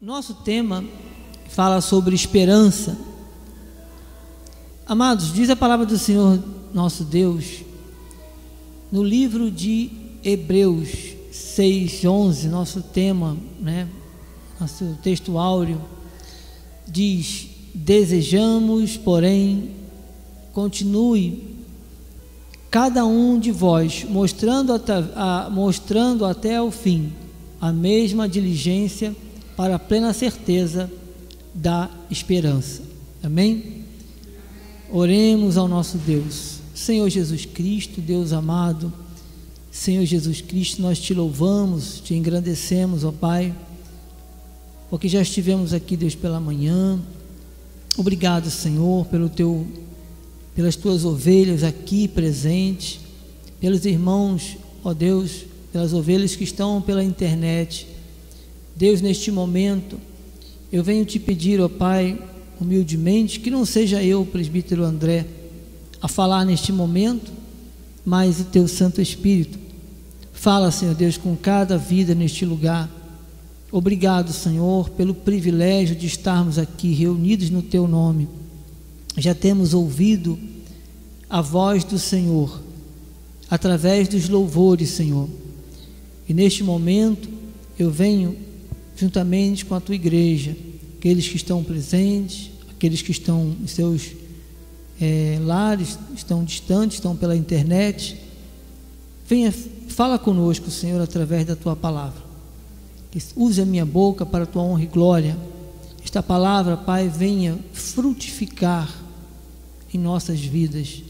Nosso tema fala sobre esperança. Amados, diz a palavra do Senhor nosso Deus no livro de Hebreus 6:11, nosso tema, né? Nosso texto áureo diz: "Desejamos, porém, continue cada um de vós mostrando até, a, mostrando até o fim a mesma diligência para a plena certeza da esperança. Amém? Oremos ao nosso Deus. Senhor Jesus Cristo, Deus amado, Senhor Jesus Cristo, nós te louvamos, te engrandecemos, ó Pai, porque já estivemos aqui, Deus, pela manhã. Obrigado, Senhor, pelo teu pelas tuas ovelhas aqui presentes, pelos irmãos, ó Deus, pelas ovelhas que estão pela internet. Deus, neste momento, eu venho te pedir, ó Pai, humildemente, que não seja eu, presbítero André, a falar neste momento, mas o teu Santo Espírito. Fala, Senhor Deus, com cada vida neste lugar. Obrigado, Senhor, pelo privilégio de estarmos aqui reunidos no teu nome. Já temos ouvido a voz do Senhor através dos louvores, Senhor. E neste momento eu venho juntamente com a tua igreja, aqueles que estão presentes, aqueles que estão em seus é, lares, estão distantes, estão pela internet. Venha, fala conosco, Senhor, através da tua palavra. Use a minha boca para a tua honra e glória. Esta palavra, Pai, venha frutificar em nossas vidas.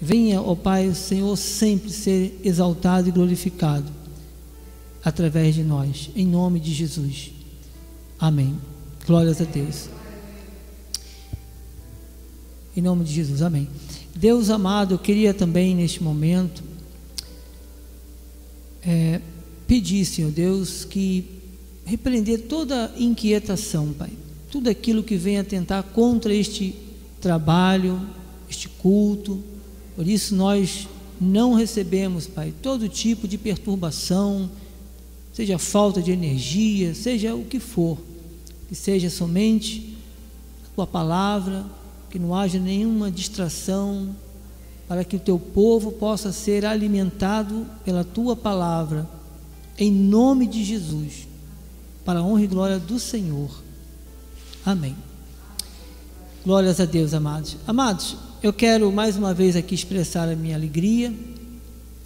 Venha, ó Pai, o Senhor sempre ser exaltado e glorificado através de nós, em nome de Jesus. Amém. Glórias a Deus. Em nome de Jesus, amém. Deus amado, eu queria também neste momento é, pedir, Senhor Deus, que repreender toda inquietação, Pai, tudo aquilo que venha atentar contra este trabalho, este culto. Por isso nós não recebemos, Pai, todo tipo de perturbação, seja falta de energia, seja o que for, que seja somente a tua palavra, que não haja nenhuma distração, para que o teu povo possa ser alimentado pela tua palavra, em nome de Jesus, para a honra e glória do Senhor. Amém. Glórias a Deus, amados. Amados, eu quero mais uma vez aqui expressar a minha alegria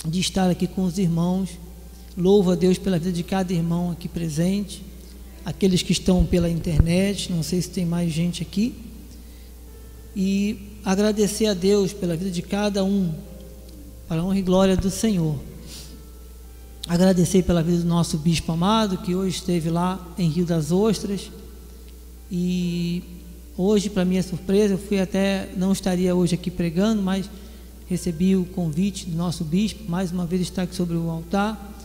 de estar aqui com os irmãos Louvo a Deus pela vida de cada irmão aqui presente, aqueles que estão pela internet, não sei se tem mais gente aqui. E agradecer a Deus pela vida de cada um, para a honra e glória do Senhor. Agradecer pela vida do nosso bispo amado, que hoje esteve lá em Rio das Ostras. E hoje, para minha surpresa, eu fui até, não estaria hoje aqui pregando, mas recebi o convite do nosso bispo, mais uma vez estar aqui sobre o altar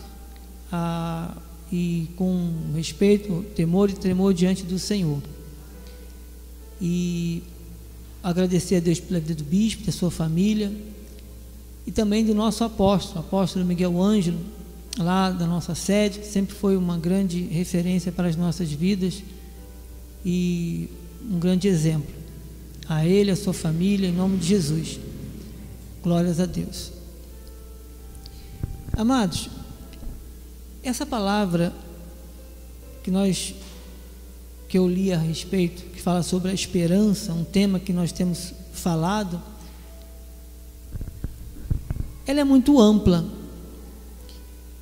ah, e com respeito, temor e tremor diante do Senhor. E agradecer a Deus pela vida do bispo, da sua família e também do nosso apóstolo, apóstolo Miguel Ângelo, lá da nossa sede, que sempre foi uma grande referência para as nossas vidas e um grande exemplo. A ele, a sua família, em nome de Jesus. Glórias a Deus. Amados, essa palavra que nós que eu li a respeito, que fala sobre a esperança, um tema que nós temos falado, ela é muito ampla.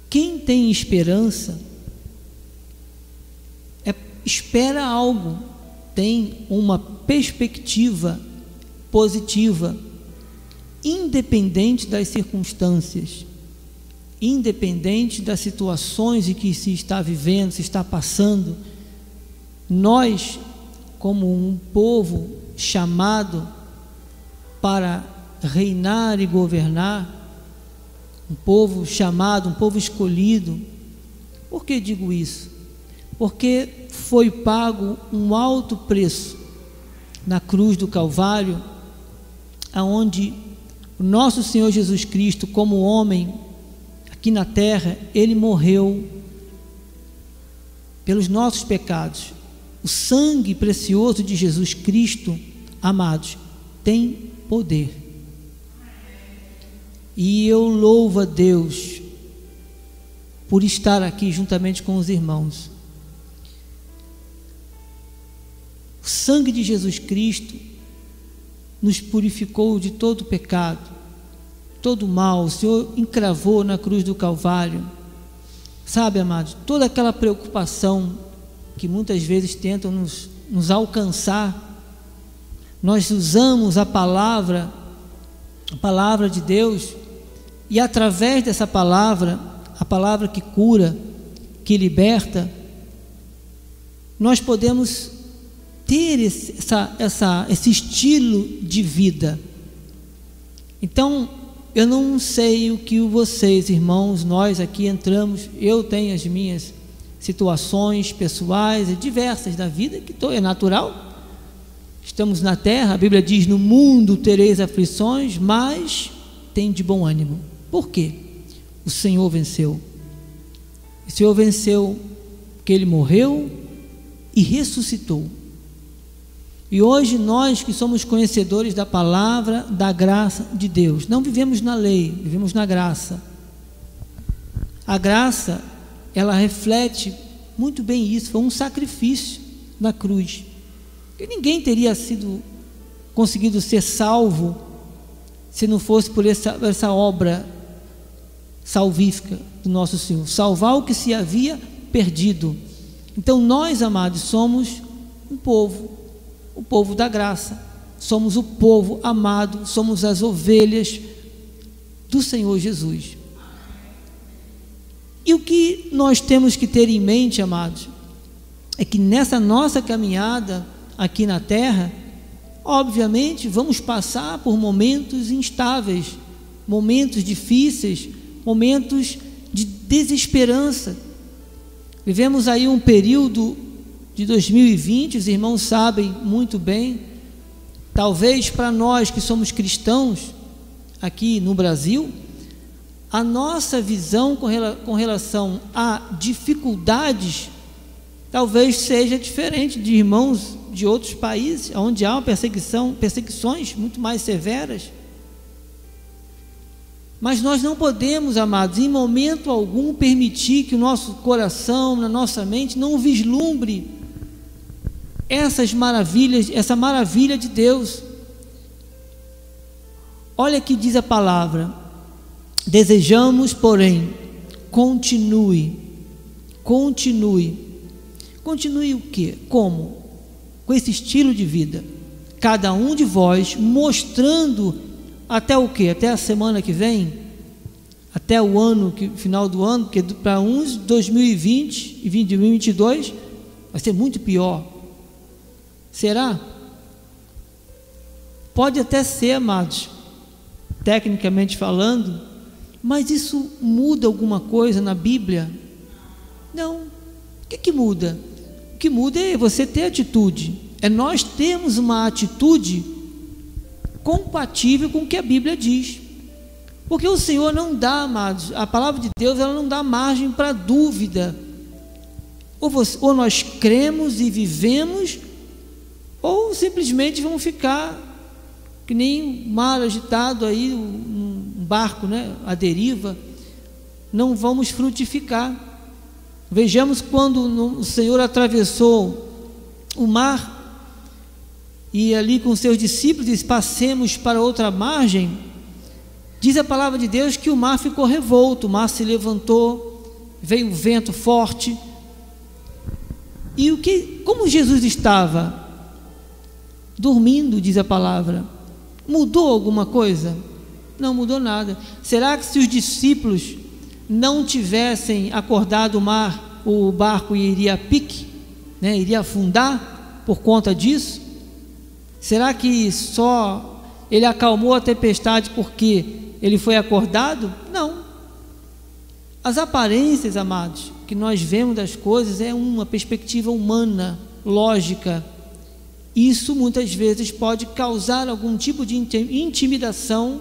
Quem tem esperança é, espera algo, tem uma perspectiva positiva, independente das circunstâncias independente das situações em que se está vivendo, se está passando, nós, como um povo chamado para reinar e governar, um povo chamado, um povo escolhido, por que digo isso? Porque foi pago um alto preço na cruz do Calvário, aonde o nosso Senhor Jesus Cristo, como homem, aqui na terra, ele morreu pelos nossos pecados. O sangue precioso de Jesus Cristo, amados, tem poder. E eu louvo a Deus por estar aqui juntamente com os irmãos. O sangue de Jesus Cristo nos purificou de todo pecado, todo mal. O Senhor encravou na cruz do Calvário. Sabe, amados, toda aquela preocupação que muitas vezes tentam nos, nos alcançar, nós usamos a palavra, a palavra de Deus, e através dessa palavra, a palavra que cura, que liberta, nós podemos ter esse, essa, essa, esse estilo de vida. Então, eu não sei o que vocês, irmãos, nós aqui entramos, eu tenho as minhas situações pessoais e diversas da vida, que é natural. Estamos na terra, a Bíblia diz: No mundo tereis aflições, mas tem de bom ânimo. Por quê? o Senhor venceu. O Senhor venceu porque ele morreu e ressuscitou. E hoje nós que somos conhecedores da palavra, da graça de Deus, não vivemos na lei, vivemos na graça. A graça, ela reflete muito bem isso, foi um sacrifício na cruz. Que ninguém teria sido conseguido ser salvo se não fosse por essa, essa obra salvífica do nosso Senhor, salvar o que se havia perdido. Então nós, amados, somos um povo, o povo da graça. Somos o povo amado, somos as ovelhas do Senhor Jesus. E o que nós temos que ter em mente, amados, é que nessa nossa caminhada aqui na terra, obviamente vamos passar por momentos instáveis, momentos difíceis, momentos de desesperança. Vivemos aí um período de 2020, os irmãos sabem muito bem. Talvez para nós que somos cristãos aqui no Brasil, a nossa visão com relação a dificuldades talvez seja diferente de irmãos de outros países, onde há perseguição, perseguições muito mais severas. Mas nós não podemos, amados, em momento algum permitir que o nosso coração, na nossa mente, não vislumbre essas maravilhas, essa maravilha de Deus. Olha que diz a palavra: desejamos, porém, continue, continue. Continue o quê? Como? Com esse estilo de vida. Cada um de vós mostrando até o quê? Até a semana que vem? Até o ano, que, final do ano, porque para uns 2020 e 2022 vai ser muito pior. Será? Pode até ser, amados, tecnicamente falando, mas isso muda alguma coisa na Bíblia? Não. O que, que muda? O que muda é você ter atitude, é nós termos uma atitude compatível com o que a Bíblia diz. Porque o Senhor não dá, amados, a palavra de Deus ela não dá margem para dúvida. Ou, você, ou nós cremos e vivemos, ou simplesmente vamos ficar que nem mar agitado aí, um barco, né, a deriva, não vamos frutificar. Vejamos quando o Senhor atravessou o mar e ali com seus discípulos diz: passemos para outra margem. Diz a palavra de Deus que o mar ficou revolto, o mar se levantou, veio um vento forte. E o que, como Jesus estava dormindo, diz a palavra, mudou alguma coisa? Não mudou nada. Será que se os discípulos não tivessem acordado o mar, o barco iria a pique, né, iria afundar por conta disso? Será que só ele acalmou a tempestade porque ele foi acordado? Não. As aparências, amados, que nós vemos das coisas é uma perspectiva humana, lógica. Isso muitas vezes pode causar algum tipo de intimidação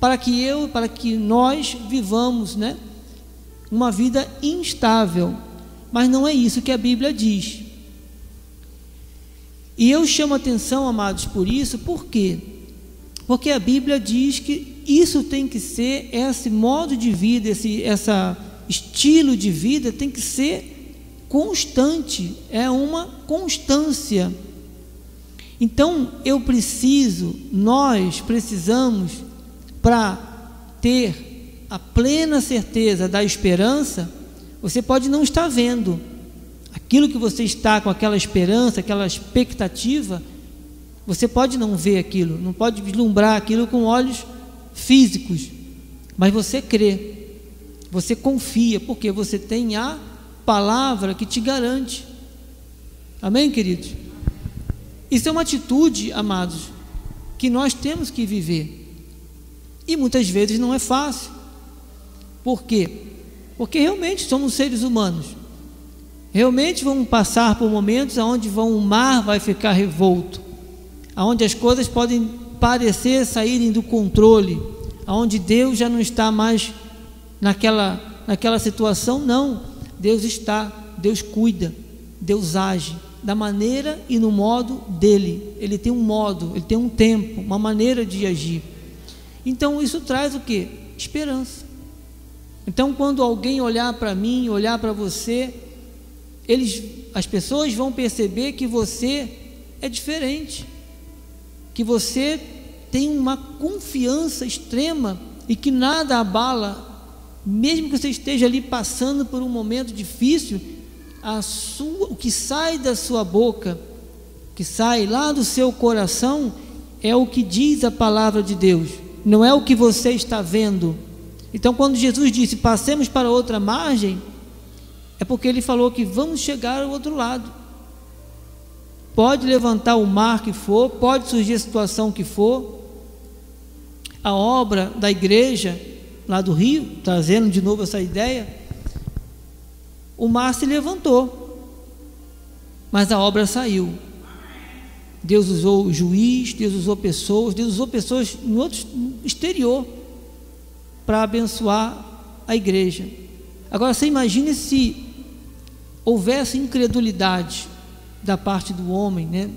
para que eu, para que nós vivamos, né, uma vida instável. Mas não é isso que a Bíblia diz. E eu chamo atenção, amados, por isso, por quê? Porque a Bíblia diz que isso tem que ser, esse modo de vida, esse essa estilo de vida tem que ser constante, é uma constância. Então eu preciso, nós precisamos, para ter a plena certeza da esperança, você pode não estar vendo aquilo que você está com aquela esperança, aquela expectativa, você pode não ver aquilo, não pode vislumbrar aquilo com olhos físicos, mas você crê, você confia, porque você tem a palavra que te garante. Amém, queridos? Isso é uma atitude, amados, que nós temos que viver. E muitas vezes não é fácil. Por quê? Porque realmente somos seres humanos. Realmente vamos passar por momentos onde vão, o mar vai ficar revolto, onde as coisas podem parecer saírem do controle, onde Deus já não está mais naquela, naquela situação, não. Deus está, Deus cuida, Deus age da maneira e no modo dele. Ele tem um modo, ele tem um tempo, uma maneira de agir. Então isso traz o que? Esperança. Então quando alguém olhar para mim, olhar para você, eles, as pessoas vão perceber que você é diferente, que você tem uma confiança extrema e que nada abala, mesmo que você esteja ali passando por um momento difícil, a sua, o que sai da sua boca, que sai lá do seu coração, é o que diz a palavra de Deus, não é o que você está vendo. Então, quando Jesus disse passemos para outra margem, é porque ele falou que vamos chegar ao outro lado. Pode levantar o mar que for, pode surgir a situação que for. A obra da igreja lá do Rio, trazendo de novo essa ideia, o mar se levantou, mas a obra saiu. Deus usou o juiz, Deus usou pessoas, Deus usou pessoas no outro exterior para abençoar a igreja. Agora você imagine se houvesse incredulidade da parte do homem, né?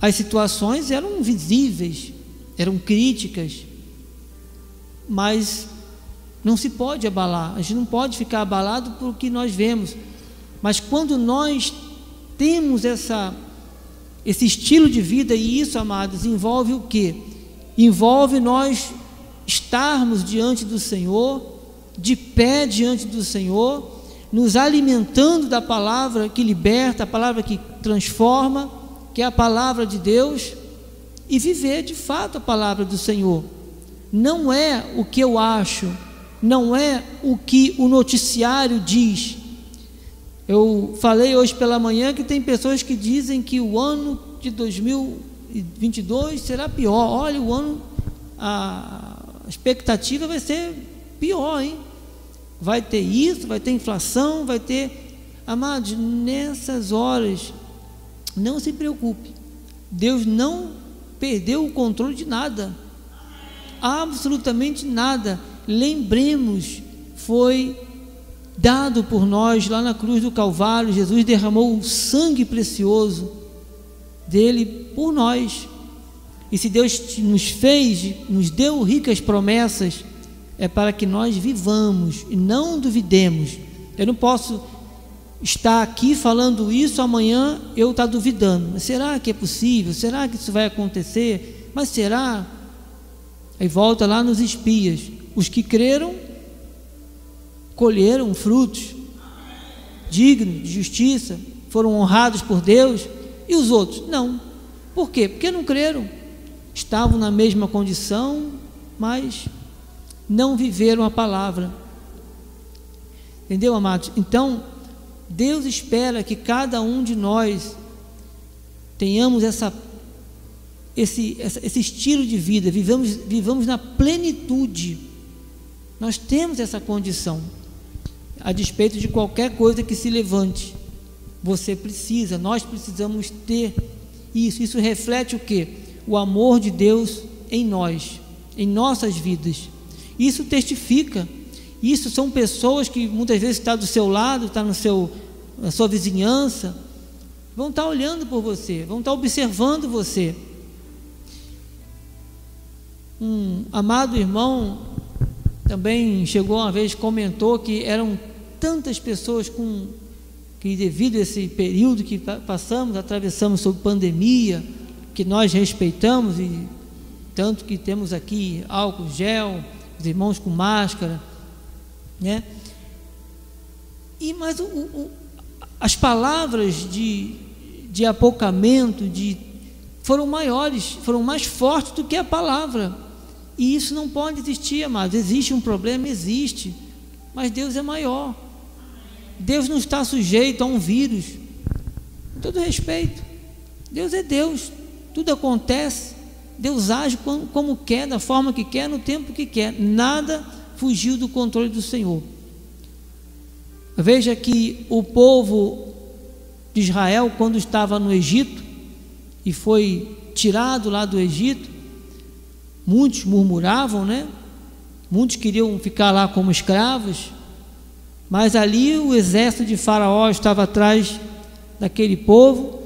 As situações eram visíveis, eram críticas, mas não se pode abalar, a gente não pode ficar abalado por que nós vemos. Mas quando nós temos essa, esse estilo de vida, e isso, amados, envolve o que? Envolve nós estarmos diante do Senhor, de pé diante do Senhor, nos alimentando da palavra que liberta, a palavra que transforma, que é a palavra de Deus, e viver de fato a palavra do Senhor. Não é o que eu acho, não é o que o noticiário diz. Eu falei hoje pela manhã que tem pessoas que dizem que o ano de 2022 será pior. Olha, o ano, a expectativa vai ser pior, hein? Vai ter isso, vai ter inflação, vai ter. Amados, nessas horas, não se preocupe. Deus não perdeu o controle de nada. Absolutamente nada lembremos, foi dado por nós lá na cruz do Calvário, Jesus derramou o sangue precioso dele por nós. E se Deus nos fez, nos deu ricas promessas, é para que nós vivamos e não duvidemos. Eu não posso estar aqui falando isso amanhã eu estar tá duvidando. Mas será que é possível? Será que isso vai acontecer? Mas será? Aí volta lá nos espias. Os que creram colheram frutos dignos de justiça, foram honrados por Deus, e os outros não. Por quê? Porque não creram. Estavam na mesma condição, mas não viveram a palavra. Entendeu, amados? Então, Deus espera que cada um de nós tenhamos essa esse, esse estilo de vida, vivamos, vivamos na plenitude. Nós temos essa condição, a despeito de qualquer coisa que se levante. Você precisa, nós precisamos ter isso. Isso reflete o que? O amor de Deus em nós, em nossas vidas. Isso testifica. Isso são pessoas que muitas vezes estão do seu lado, está no seu, na sua vizinhança, vão estar olhando por você, vão estar observando você. Um amado irmão também chegou uma vez, comentou que eram tantas pessoas com que devido a esse período que passamos, atravessamos sob pandemia, que nós respeitamos e tanto que temos aqui álcool gel, os irmãos com máscara, né? E mas o, o, as palavras de, de apocamento, de foram maiores, foram mais fortes do que a palavra. E isso não pode existir, amados. Existe um problema, existe, mas Deus é maior. Deus não está sujeito a um vírus. Com todo respeito. Deus é Deus. Tudo acontece. Deus age como, como quer, da forma que quer, no tempo que quer. Nada fugiu do controle do Senhor. Veja que o povo de Israel, quando estava no Egito e foi tirado lá do Egito, muitos murmuravam, né? Muitos queriam ficar lá como escravos, mas ali o exército de Faraó estava atrás daquele povo.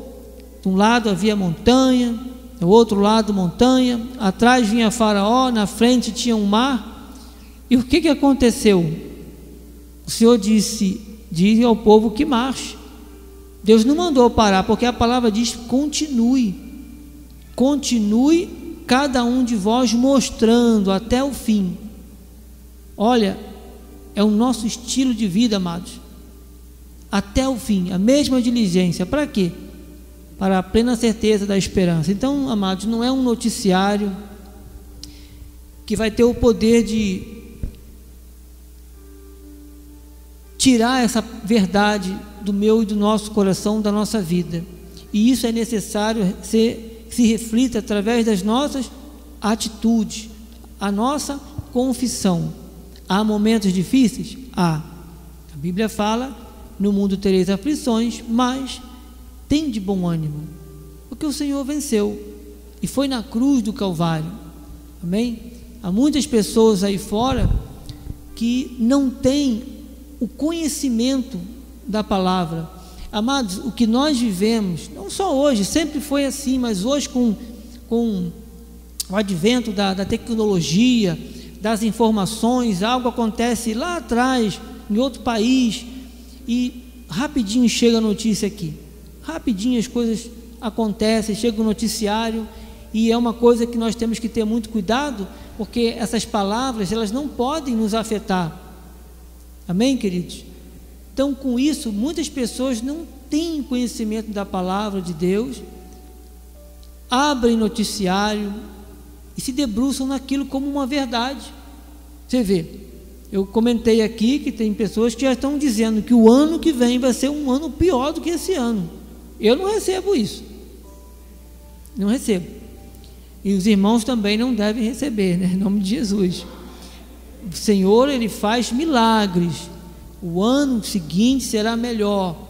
De um lado havia montanha, do outro lado montanha, atrás vinha Faraó, na frente tinha um mar. E o que, que aconteceu? O Senhor disse: diz ao povo que marche. Deus não mandou parar, porque a palavra diz: continue. Continue cada um de vós mostrando até o fim. Olha, é o nosso estilo de vida, amados. Até o fim, a mesma diligência. Para quê? Para a plena certeza da esperança. Então, amados, não é um noticiário que vai ter o poder de tirar essa verdade do meu e do nosso coração, da nossa vida. E isso é necessário ser, se reflita através das nossas atitudes, a nossa confissão. Há momentos difíceis? Há. A Bíblia fala: no mundo tereis aflições, mas tem de bom ânimo, porque o Senhor venceu e foi na cruz do Calvário. Amém? Há muitas pessoas aí fora que não têm o conhecimento da palavra. Amados, o que nós vivemos, não só hoje, sempre foi assim, mas hoje com, com o advento da, da tecnologia, das informações, algo acontece lá atrás, em outro país, e rapidinho chega a notícia aqui. Rapidinho as coisas acontecem, chega o noticiário, e é uma coisa que nós temos que ter muito cuidado, porque essas palavras, elas não podem nos afetar. Amém, queridos? Então, com isso, muitas pessoas não têm conhecimento da palavra de Deus, abrem noticiário, e se debruçam naquilo como uma verdade. Você vê, eu comentei aqui que tem pessoas que já estão dizendo que o ano que vem vai ser um ano pior do que esse ano. Eu não recebo isso. Não recebo. E os irmãos também não devem receber, né? Em nome de Jesus. O Senhor, Ele faz milagres. O ano seguinte será melhor.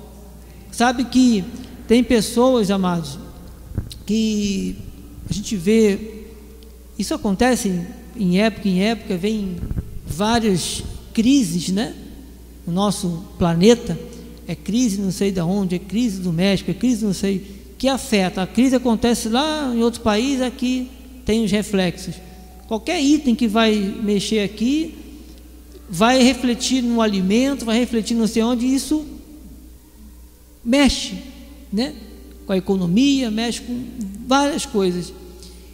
Sabe que tem pessoas, amados, que a gente vê isso acontece em época em época, vem várias crises, né? O nosso planeta é crise não sei de onde, é crise do México, é crise não sei que afeta. A crise acontece lá em outro país, aqui tem os reflexos. Qualquer item que vai mexer aqui vai refletir no alimento, vai refletir não sei onde, isso mexe, né? Com a economia, mexe com várias coisas.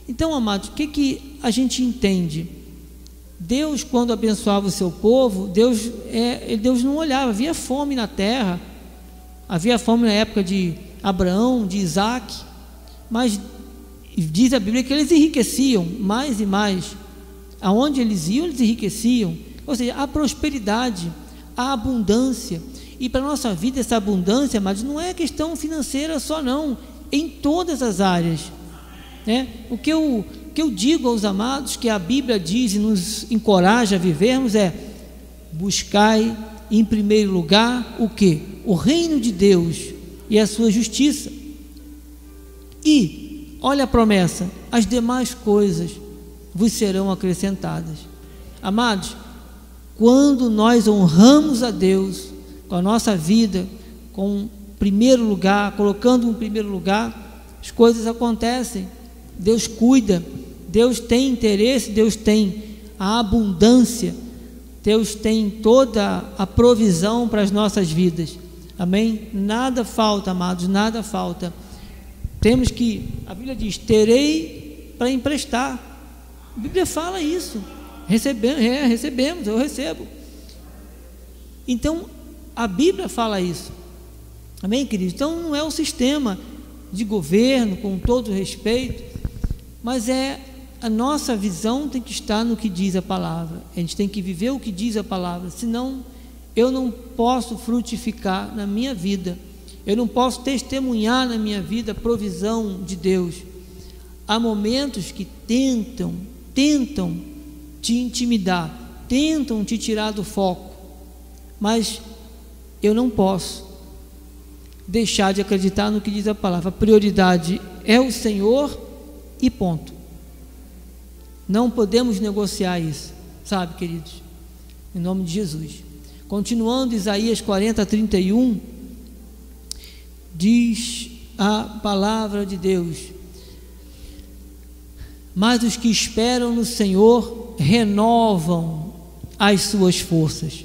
Então, amados, o que, que a gente entende? Deus, quando abençoava o seu povo, Deus, é, Deus não olhava, havia fome na terra, havia fome na época de Abraão, de Isaac, mas diz a Bíblia que eles enriqueciam mais e mais. Aonde eles iam, eles enriqueciam. Ou seja, a prosperidade, a abundância. E para a nossa vida, essa abundância, mas não é questão financeira só, não, em todas as áreas. Né? O que eu, que eu digo aos amados, que a Bíblia diz e nos encoraja a vivermos é: buscai em primeiro lugar o que? O reino de Deus e a sua justiça. E, olha a promessa: as demais coisas vos serão acrescentadas. Amados, quando nós honramos a Deus com a nossa vida, com primeiro lugar, colocando em primeiro lugar, as coisas acontecem. Deus cuida, Deus tem interesse, Deus tem a abundância, Deus tem toda a provisão para as nossas vidas. Amém? Nada falta, amados, nada falta. Temos que, a Bíblia diz: terei para emprestar. A Bíblia fala isso. Recebemos, é, recebemos, eu recebo. Então, a Bíblia fala isso. Amém, queridos? Então, não é o sistema de governo, com todo respeito, mas é a nossa visão tem que estar no que diz a palavra. A gente tem que viver o que diz a palavra, senão eu não posso frutificar na minha vida. Eu não posso testemunhar na minha vida a provisão de Deus. Há momentos que tentam, tentam te intimidar, tentam te tirar do foco, mas eu não posso deixar de acreditar no que diz a palavra. A prioridade é o Senhor e ponto. Não podemos negociar isso, sabe, queridos? Em nome de Jesus. Continuando, Isaías 40, 31, diz a palavra de Deus: Mas os que esperam no Senhor renovam as suas forças,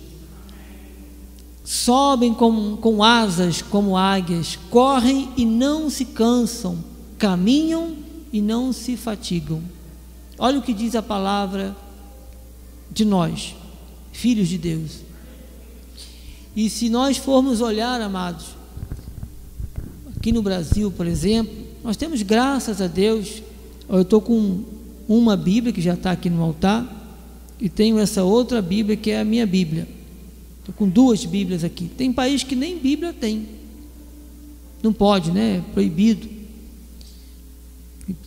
sobem com, com asas como águias, correm e não se cansam, caminham e não se fatigam. Olha o que diz a palavra de nós, filhos de Deus. E se nós formos olhar, amados, aqui no Brasil, por exemplo, nós temos graças a Deus. Eu estou com uma Bíblia que já está aqui no altar e tenho essa outra Bíblia que é a minha Bíblia. Estou com duas Bíblias aqui. Tem país que nem Bíblia tem. Não pode, né? É proibido.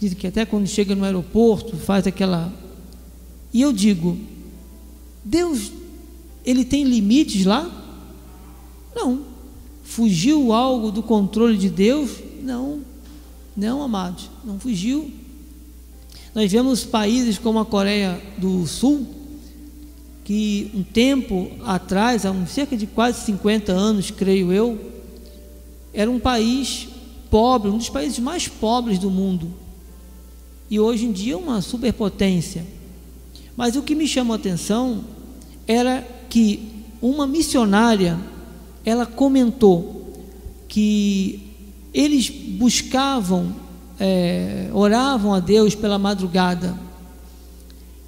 Diz que até quando chega no aeroporto faz aquela. E eu digo, Deus, ele tem limites lá? Não. Fugiu algo do controle de Deus? Não. Não, amados, não fugiu. Nós vemos países como a Coreia do Sul, que um tempo atrás, há cerca de quase 50 anos, creio eu, era um país pobre, um dos países mais pobres do mundo e hoje em dia uma superpotência. Mas o que me chamou a atenção era que uma missionária ela comentou que eles buscavam, é, oravam a Deus pela madrugada.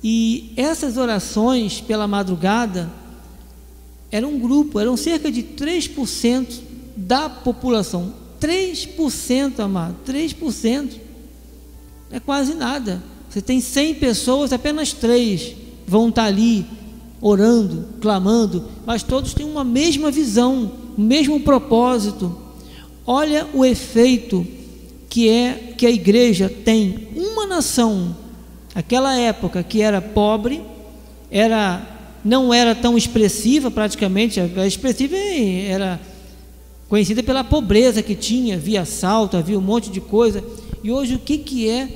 E essas orações pela madrugada eram um grupo, eram cerca de 3% da população. 3%, amado, 3% é quase nada. Você tem 100 pessoas, apenas três vão estar ali orando, clamando, mas todos têm uma mesma visão, o mesmo propósito. Olha o efeito que é que a igreja tem uma nação, aquela época que era pobre, era não era tão expressiva praticamente, a expressiva era conhecida pela pobreza que tinha, havia assalto, havia um monte de coisa. E hoje o que, que é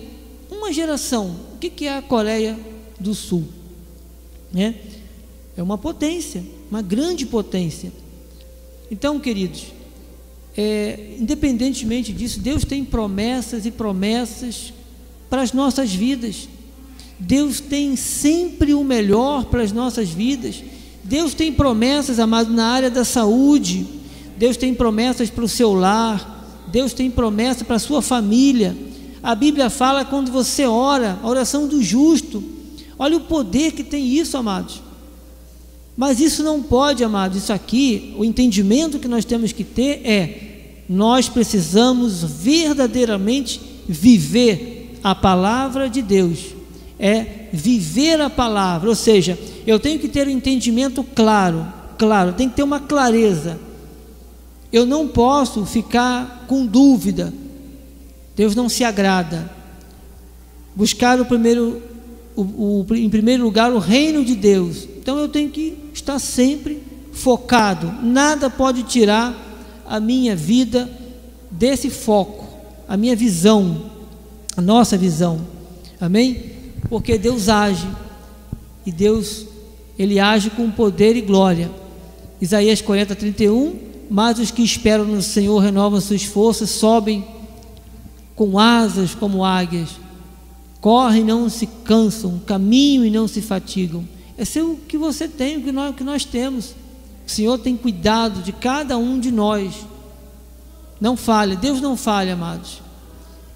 uma geração? O que, que é a Coreia do Sul? Né? É uma potência, uma grande potência. Então, queridos, é, independentemente disso, Deus tem promessas e promessas para as nossas vidas. Deus tem sempre o melhor para as nossas vidas. Deus tem promessas, amado, na área da saúde. Deus tem promessas para o seu lar. Deus tem promessa para a sua família. A Bíblia fala quando você ora, a oração do justo. Olha o poder que tem isso, amados. Mas isso não pode, amados. Isso aqui, o entendimento que nós temos que ter é: nós precisamos verdadeiramente viver a palavra de Deus. É viver a palavra, ou seja, eu tenho que ter um entendimento claro, claro, tem que ter uma clareza eu não posso ficar com dúvida. Deus não se agrada. Buscar o primeiro, o, o, em primeiro lugar o reino de Deus. Então eu tenho que estar sempre focado. Nada pode tirar a minha vida desse foco, a minha visão, a nossa visão. Amém? Porque Deus age e Deus ele age com poder e glória. Isaías 40, 31 mas os que esperam no Senhor renovam suas forças, sobem com asas como águias, correm e não se cansam, caminham e não se fatigam. Esse é o que você tem, o que nós, o que nós temos. O Senhor tem cuidado de cada um de nós. Não falha, Deus não falha, amados.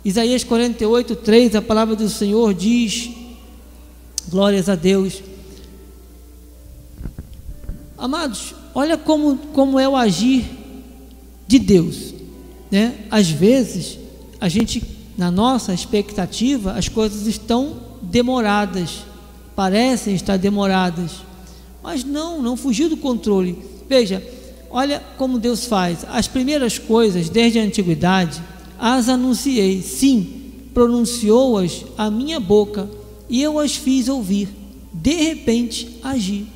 Isaías 48, 3, a palavra do Senhor diz: Glórias a Deus. Amados, olha como, como é o agir de Deus. Né? Às vezes, a gente, na nossa expectativa, as coisas estão demoradas, parecem estar demoradas, mas não, não fugiu do controle. Veja, olha como Deus faz. As primeiras coisas, desde a antiguidade, as anunciei, sim, pronunciou-as a minha boca, e eu as fiz ouvir. De repente, agi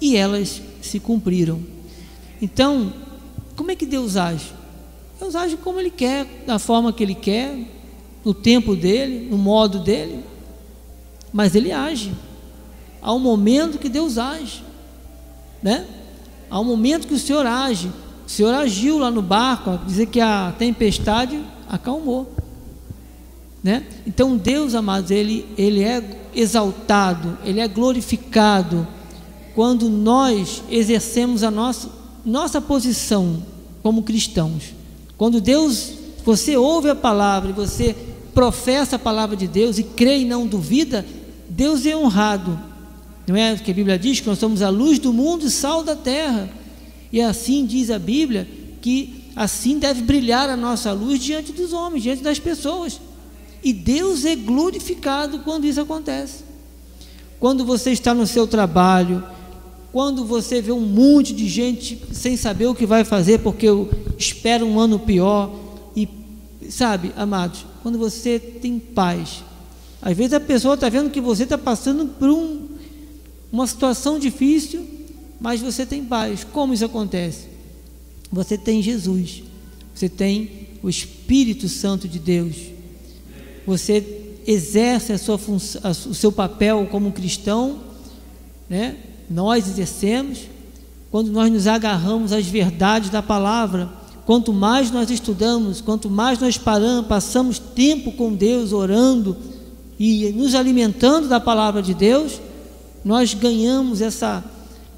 e elas se cumpriram. Então, como é que Deus age? Deus age como Ele quer, da forma que Ele quer, no tempo dele, no modo dele, mas Ele age. Há um momento que Deus age, né? Há um momento que o Senhor age. O Senhor agiu lá no barco, dizer que a tempestade acalmou, né? Então Deus, amados, ele, ele é exaltado, ele é glorificado quando nós exercemos a nossa, nossa posição como cristãos. Quando Deus, você ouve a palavra e você professa a palavra de Deus e crê e não duvida, Deus é honrado. Não é que a Bíblia diz que nós somos a luz do mundo e sal da terra. E assim diz a Bíblia que assim deve brilhar a nossa luz diante dos homens, diante das pessoas. E Deus é glorificado quando isso acontece. Quando você está no seu trabalho, quando você vê um monte de gente sem saber o que vai fazer porque espera um ano pior e sabe, amados, quando você tem paz, às vezes a pessoa está vendo que você está passando por um, uma situação difícil, mas você tem paz. Como isso acontece? Você tem Jesus, você tem o Espírito Santo de Deus, você exerce a sua função, o seu papel como cristão, né? nós exercemos, quando nós nos agarramos às verdades da palavra, quanto mais nós estudamos, quanto mais nós paramos, passamos tempo com Deus orando e nos alimentando da palavra de Deus, nós ganhamos essa,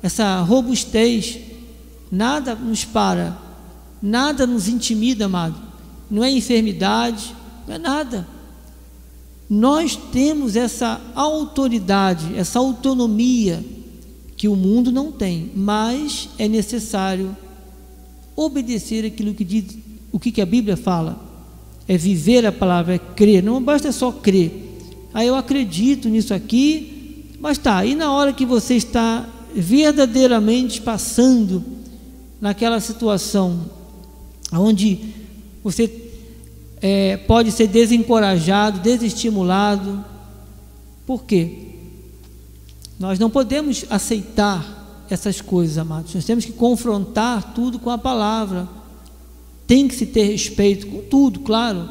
essa robustez. Nada nos para, nada nos intimida, amado. Não é enfermidade, não é nada. Nós temos essa autoridade, essa autonomia que o mundo não tem, mas é necessário obedecer aquilo que diz, o que, que a Bíblia fala. É viver a palavra, é crer. Não basta só crer. Aí eu acredito nisso aqui, mas tá. E na hora que você está verdadeiramente passando naquela situação onde você é, pode ser desencorajado, desestimulado, por quê? Nós não podemos aceitar essas coisas, amados. Nós temos que confrontar tudo com a palavra. Tem que se ter respeito com tudo, claro.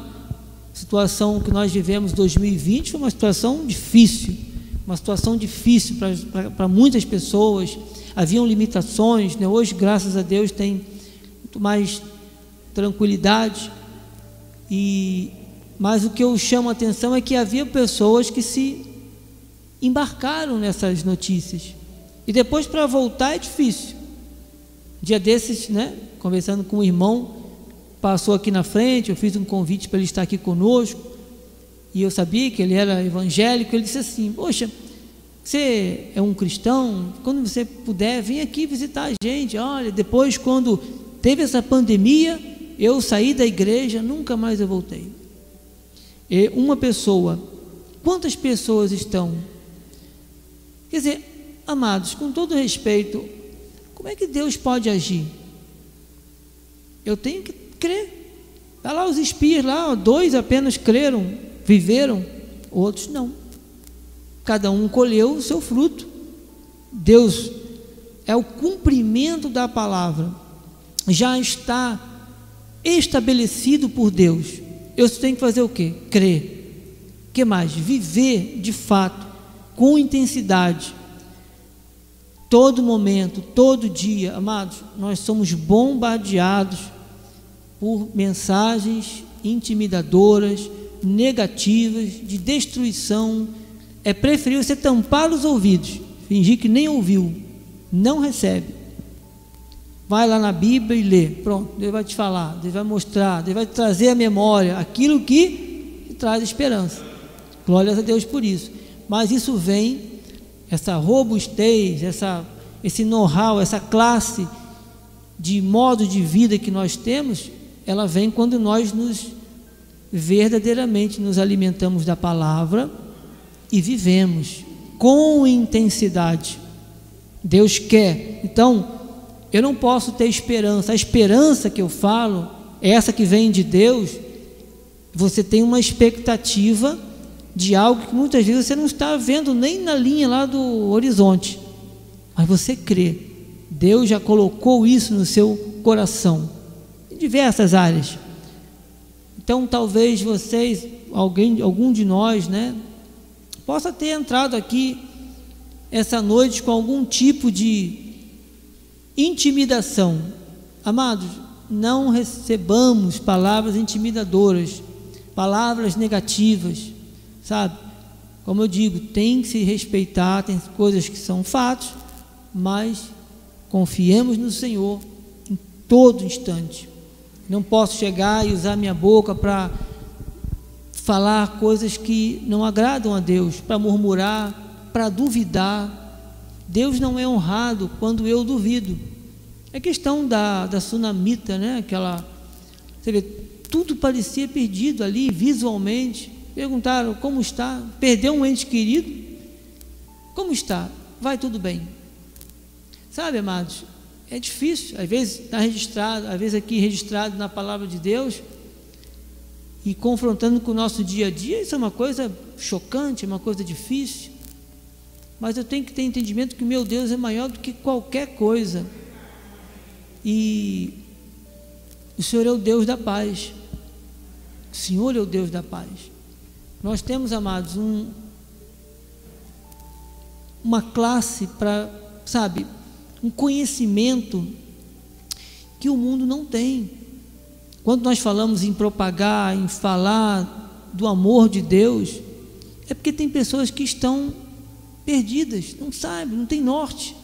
A situação que nós vivemos em 2020 foi uma situação difícil, uma situação difícil para muitas pessoas. Haviam limitações, né? hoje, graças a Deus, tem muito mais tranquilidade. E mas o que eu chamo a atenção é que havia pessoas que se embarcaram nessas notícias. E depois para voltar é difícil. Dia desses, né, conversando com um irmão, passou aqui na frente, eu fiz um convite para ele estar aqui conosco, e eu sabia que ele era evangélico, ele disse assim: "Poxa, você é um cristão, quando você puder, vem aqui visitar a gente. Olha, depois quando teve essa pandemia, eu saí da igreja, nunca mais eu voltei. E uma pessoa, quantas pessoas estão Quer dizer, amados, com todo respeito, como é que Deus pode agir? Eu tenho que crer. Está lá os espias lá, dois apenas creram, viveram, outros não. Cada um colheu o seu fruto. Deus é o cumprimento da palavra. Já está estabelecido por Deus. Eu tenho que fazer o quê? Crer. que mais? Viver de fato com intensidade. Todo momento, todo dia, amados, nós somos bombardeados por mensagens intimidadoras, negativas, de destruição. É preferível você tampar os ouvidos, fingir que nem ouviu, não recebe. Vai lá na Bíblia e lê. Pronto, Deus vai te falar, Deus vai mostrar, Deus vai trazer à memória aquilo que traz esperança. Glórias a Deus por isso. Mas isso vem, essa robustez, essa, esse know-how, essa classe de modo de vida que nós temos, ela vem quando nós nos verdadeiramente nos alimentamos da palavra e vivemos com intensidade. Deus quer. Então, eu não posso ter esperança. A esperança que eu falo, essa que vem de Deus, você tem uma expectativa de algo que muitas vezes você não está vendo nem na linha lá do horizonte, mas você crê. Deus já colocou isso no seu coração, em diversas áreas. Então, talvez vocês, alguém, algum de nós, né, possa ter entrado aqui essa noite com algum tipo de Intimidação. Amados, não recebamos palavras intimidadoras, palavras negativas, sabe? Como eu digo, tem que se respeitar, tem coisas que são fatos, mas confiemos no Senhor em todo instante. Não posso chegar e usar minha boca para falar coisas que não agradam a Deus, para murmurar, para duvidar. Deus não é honrado quando eu duvido. É questão da, da sunamita, né? Aquela. Você vê, tudo parecia perdido ali, visualmente. Perguntaram como está? Perdeu um ente querido? Como está? Vai tudo bem. Sabe, amados, é difícil. Às vezes está registrado, às vezes aqui registrado na palavra de Deus e confrontando com o nosso dia a dia, isso é uma coisa chocante, é uma coisa difícil mas eu tenho que ter entendimento que meu Deus é maior do que qualquer coisa. E o Senhor é o Deus da paz. O Senhor é o Deus da paz. Nós temos, amados, um, uma classe para, sabe, um conhecimento que o mundo não tem. Quando nós falamos em propagar, em falar do amor de Deus, é porque tem pessoas que estão perdidas, não sabe, não tem norte.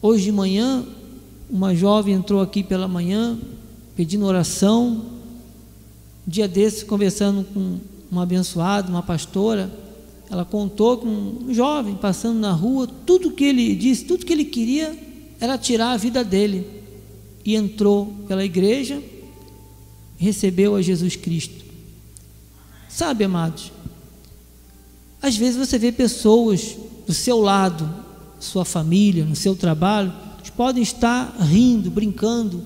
Hoje de manhã, uma jovem entrou aqui pela manhã, pedindo oração. Um dia desses, conversando com uma abençoada, uma pastora, ela contou com um jovem passando na rua, tudo que ele disse, tudo que ele queria era tirar a vida dele. E entrou pela igreja, recebeu a Jesus Cristo. Sabe, amados, às vezes você vê pessoas do seu lado, sua família, no seu trabalho, que podem estar rindo, brincando,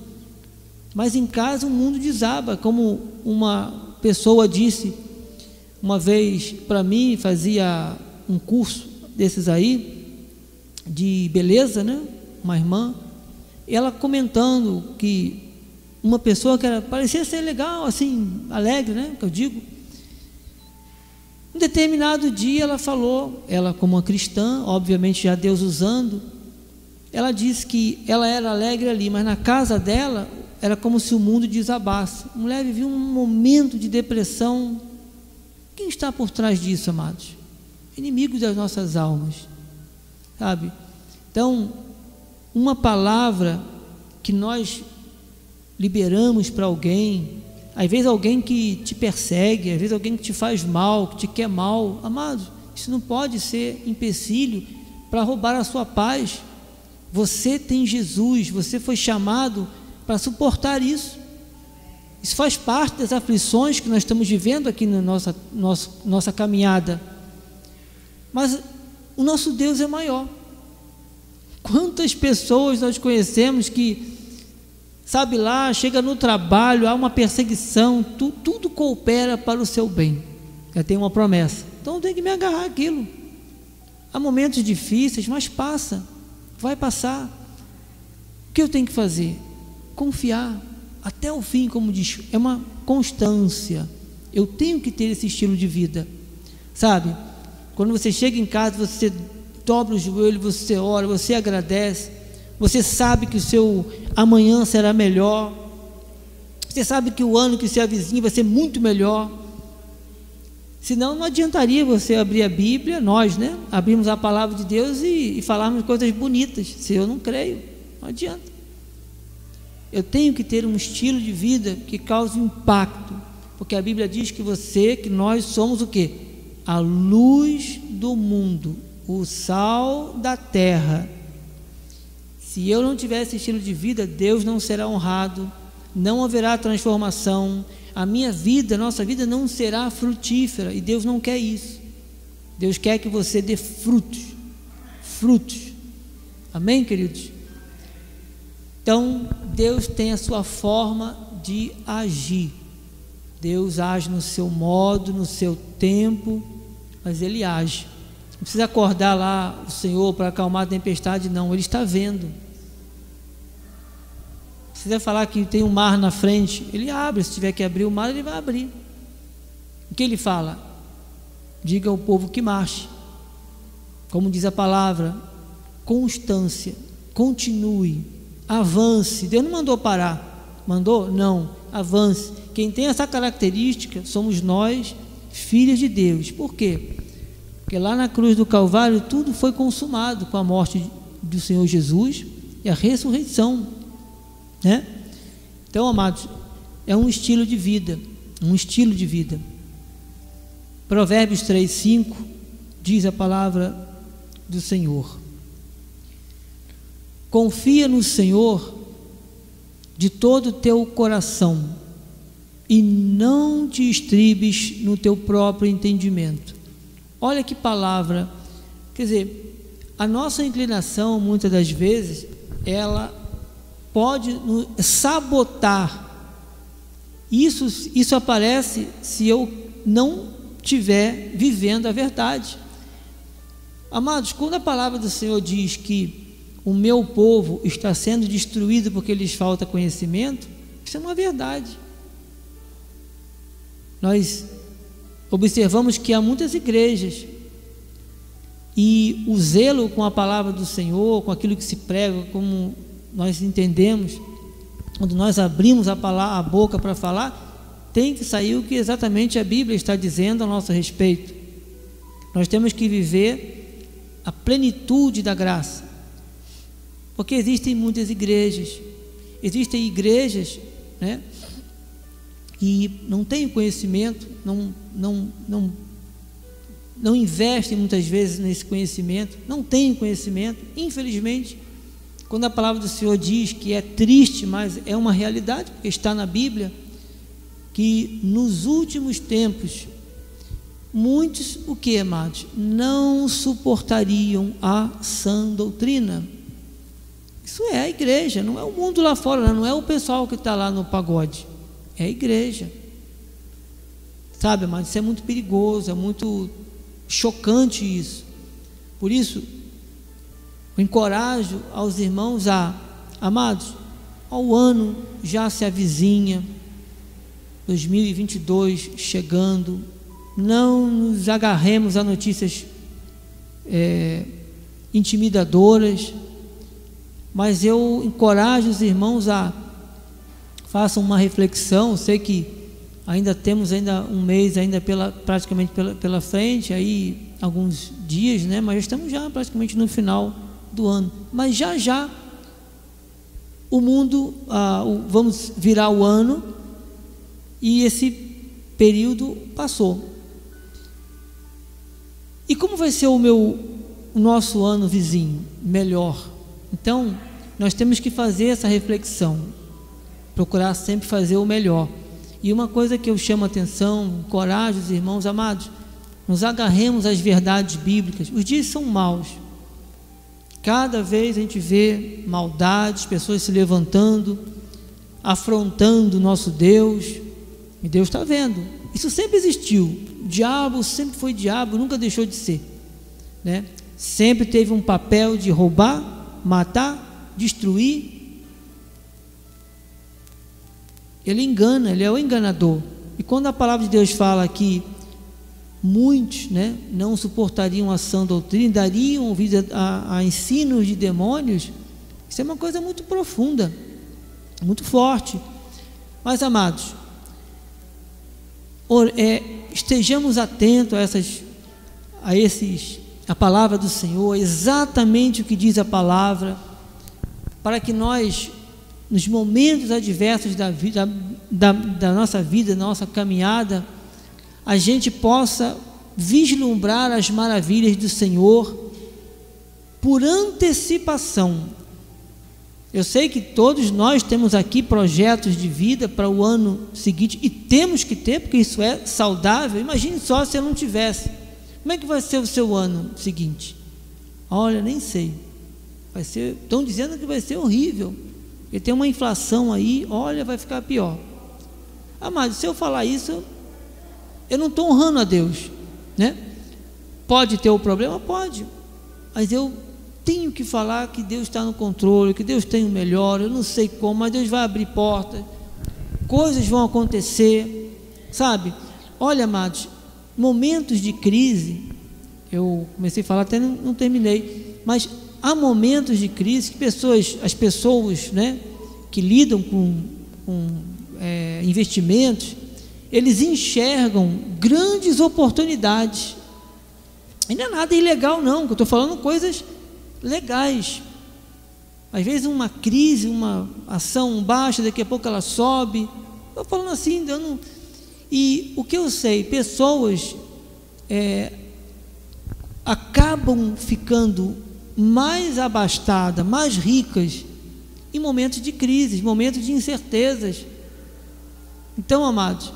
mas em casa o mundo desaba, como uma pessoa disse uma vez para mim, fazia um curso desses aí, de beleza, né? Uma irmã, ela comentando que uma pessoa que era, parecia ser legal, assim, alegre, né? Que eu digo, um determinado dia ela falou, ela como uma cristã, obviamente já Deus usando, ela disse que ela era alegre ali, mas na casa dela era como se o mundo desabasse. A mulher vivia um momento de depressão. Quem está por trás disso, amados? Inimigo das nossas almas, sabe? Então, uma palavra que nós liberamos para alguém, às vezes alguém que te persegue, às vezes alguém que te faz mal, que te quer mal, amado, isso não pode ser empecilho para roubar a sua paz. Você tem Jesus, você foi chamado para suportar isso. Isso faz parte das aflições que nós estamos vivendo aqui na nossa, nossa, nossa caminhada. Mas o nosso Deus é maior. Quantas pessoas nós conhecemos que Sabe lá, chega no trabalho, há uma perseguição, tu, tudo coopera para o seu bem. Já tem uma promessa. Então tem que me agarrar aquilo. Há momentos difíceis, mas passa, vai passar. O que eu tenho que fazer? Confiar até o fim, como diz, é uma constância. Eu tenho que ter esse estilo de vida. Sabe? Quando você chega em casa, você dobra o joelho, você ora, você agradece, você sabe que o seu amanhã será melhor, você sabe que o ano que se avizinha vai ser muito melhor. Senão não adiantaria você abrir a Bíblia, nós, né? Abrimos a palavra de Deus e, e falarmos coisas bonitas. Se eu não creio, não adianta. Eu tenho que ter um estilo de vida que cause impacto, porque a Bíblia diz que você, que nós somos o que? A luz do mundo, o sal da terra. Se eu não tiver esse estilo de vida, Deus não será honrado, não haverá transformação, a minha vida, a nossa vida não será frutífera e Deus não quer isso. Deus quer que você dê frutos, frutos. Amém, queridos? Então, Deus tem a sua forma de agir. Deus age no seu modo, no seu tempo, mas Ele age. Não precisa acordar lá o Senhor para acalmar a tempestade, não, Ele está vendo quiser falar que tem um mar na frente, ele abre. Se tiver que abrir o mar, ele vai abrir. O que ele fala? Diga ao povo que marche. Como diz a palavra, constância, continue, avance. Deus não mandou parar. Mandou? Não, avance. Quem tem essa característica somos nós, filhos de Deus. Por quê? Porque lá na cruz do Calvário tudo foi consumado com a morte do Senhor Jesus e a ressurreição. Né? Então, amados, é um estilo de vida, um estilo de vida. Provérbios 3, 5 diz a palavra do Senhor. Confia no Senhor de todo o teu coração e não te estribes no teu próprio entendimento. Olha que palavra. Quer dizer, a nossa inclinação, muitas das vezes, ela pode sabotar. Isso, isso aparece se eu não estiver vivendo a verdade. Amados, quando a palavra do Senhor diz que o meu povo está sendo destruído porque lhes falta conhecimento, isso é uma verdade. Nós observamos que há muitas igrejas e o zelo com a palavra do Senhor, com aquilo que se prega, como nós entendemos, quando nós abrimos a, palavra, a boca para falar, tem que sair o que exatamente a Bíblia está dizendo a nosso respeito. Nós temos que viver a plenitude da graça. Porque existem muitas igrejas, existem igrejas, né, que não têm conhecimento, não, não, não, não investem muitas vezes nesse conhecimento, não têm conhecimento, infelizmente, quando a palavra do Senhor diz que é triste, mas é uma realidade, porque está na Bíblia, que nos últimos tempos, muitos, o que, amados? Não suportariam a sã doutrina. Isso é a igreja, não é o mundo lá fora, não é o pessoal que está lá no pagode, é a igreja. Sabe, amados, isso é muito perigoso, é muito chocante isso. Por isso, eu encorajo aos irmãos a, amados, ao ano já se avizinha, 2022 chegando, não nos agarremos a notícias é, intimidadoras, mas eu encorajo os irmãos a façam uma reflexão. sei que ainda temos ainda um mês ainda pela, praticamente pela, pela frente, aí alguns dias, né? Mas estamos já praticamente no final do ano. Mas já já o mundo, ah, o, vamos virar o ano e esse período passou. E como vai ser o meu, o nosso ano vizinho? Melhor. Então, nós temos que fazer essa reflexão, procurar sempre fazer o melhor. E uma coisa que eu chamo a atenção, coragem, os irmãos amados, nos agarremos às verdades bíblicas. Os dias são maus. Cada vez a gente vê maldades, pessoas se levantando, afrontando o nosso Deus, e Deus está vendo. Isso sempre existiu. O diabo sempre foi diabo, nunca deixou de ser. Né? Sempre teve um papel de roubar, matar, destruir. Ele engana, ele é o enganador. E quando a palavra de Deus fala que muitos né, não suportariam a sã doutrina, dariam ouvido a, a ensinos de demônios, isso é uma coisa muito profunda, muito forte. Mas, amados, é, estejamos atentos a essas, a esses, a palavra do Senhor, exatamente o que diz a palavra, para que nós, nos momentos adversos da vida, da, da nossa vida, da nossa caminhada, a gente possa vislumbrar as maravilhas do Senhor por antecipação. Eu sei que todos nós temos aqui projetos de vida para o ano seguinte e temos que ter, porque isso é saudável. Imagine só se eu não tivesse. Como é que vai ser o seu ano seguinte? Olha, nem sei. Vai ser, estão dizendo que vai ser horrível. Porque tem uma inflação aí, olha, vai ficar pior. Amado, se eu falar isso, eu não estou honrando a Deus, né? Pode ter o problema? Pode, mas eu tenho que falar que Deus está no controle, que Deus tem o melhor, eu não sei como, mas Deus vai abrir portas, coisas vão acontecer, sabe? Olha, amados, momentos de crise, eu comecei a falar, até não, não terminei, mas há momentos de crise que pessoas, as pessoas, né, que lidam com, com é, investimentos, eles enxergam grandes oportunidades. E não é nada ilegal, não, que eu estou falando coisas legais. Às vezes uma crise, uma ação baixa, daqui a pouco ela sobe. Estou falando assim, eu não... E o que eu sei, pessoas é, acabam ficando mais abastadas, mais ricas em momentos de crise, momentos de incertezas. Então, amados,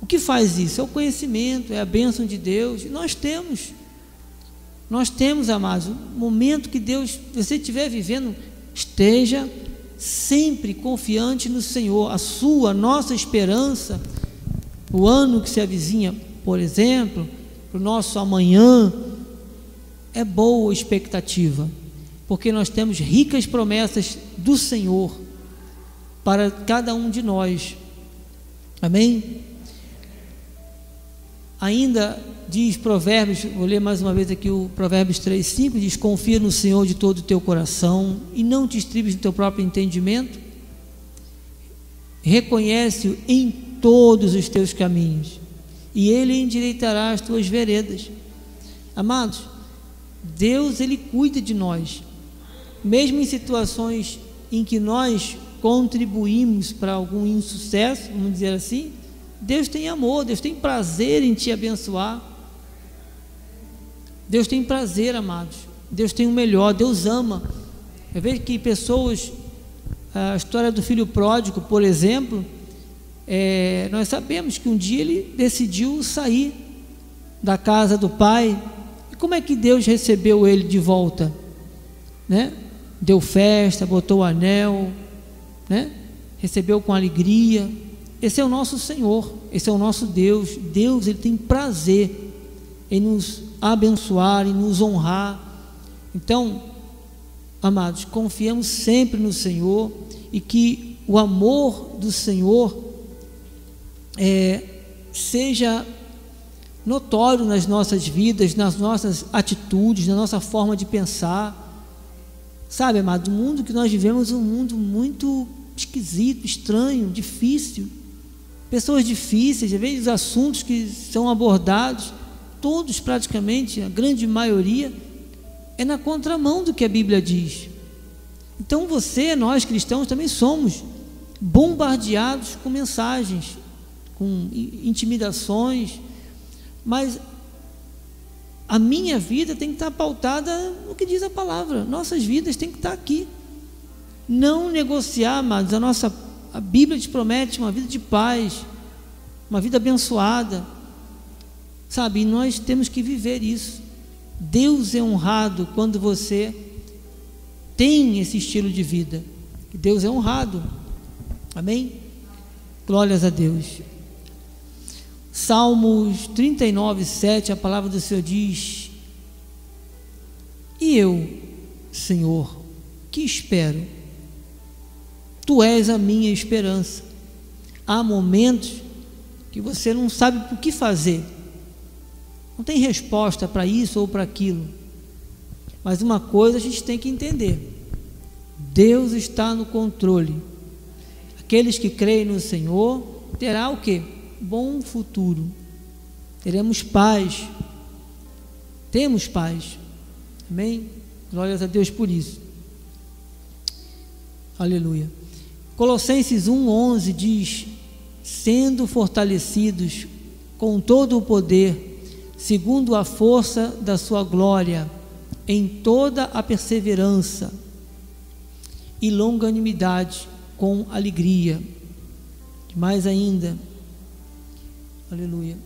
o que faz isso? É o conhecimento, é a bênção de Deus. Nós temos. Nós temos, amados, o momento que Deus, você estiver vivendo, esteja sempre confiante no Senhor. A sua, a nossa esperança, o ano que se avizinha, por exemplo, para o nosso amanhã, é boa expectativa, porque nós temos ricas promessas do Senhor para cada um de nós. Amém? Ainda diz Provérbios, vou ler mais uma vez aqui o Provérbios 3, 5, diz: Confia no Senhor de todo o teu coração e não te estribes no teu próprio entendimento. Reconhece-o em todos os teus caminhos e Ele endireitará as tuas veredas. Amados, Deus, Ele cuida de nós, mesmo em situações em que nós contribuímos para algum insucesso, vamos dizer assim, Deus tem amor, Deus tem prazer em te abençoar. Deus tem prazer, amados. Deus tem o melhor, Deus ama. Eu vejo que pessoas, a história do filho pródigo, por exemplo, é, nós sabemos que um dia ele decidiu sair da casa do pai. E como é que Deus recebeu ele de volta? Né? Deu festa, botou o anel, né? recebeu com alegria esse é o nosso Senhor, esse é o nosso Deus. Deus ele tem prazer em nos abençoar, em nos honrar. Então, amados, confiamos sempre no Senhor e que o amor do Senhor é, seja notório nas nossas vidas, nas nossas atitudes, na nossa forma de pensar. Sabe, amado, o mundo que nós vivemos é um mundo muito esquisito, estranho, difícil pessoas difíceis, às vezes assuntos que são abordados, todos praticamente, a grande maioria, é na contramão do que a Bíblia diz. Então você, nós cristãos, também somos bombardeados com mensagens, com intimidações, mas a minha vida tem que estar pautada no que diz a palavra, nossas vidas têm que estar aqui. Não negociar, amados, a nossa a Bíblia te promete uma vida de paz, uma vida abençoada. Sabe, e nós temos que viver isso. Deus é honrado quando você tem esse estilo de vida. Deus é honrado. Amém? Glórias a Deus. Salmos 39, 7, a palavra do Senhor diz: E eu, Senhor, que espero? Tu és a minha esperança. Há momentos que você não sabe o que fazer. Não tem resposta para isso ou para aquilo. Mas uma coisa a gente tem que entender: Deus está no controle. Aqueles que creem no Senhor terá o que? Bom futuro. Teremos paz. Temos paz. Amém? Glórias a Deus por isso. Aleluia. Colossenses 1:11 diz: "Sendo fortalecidos com todo o poder, segundo a força da sua glória, em toda a perseverança e longanimidade com alegria." Mais ainda, aleluia.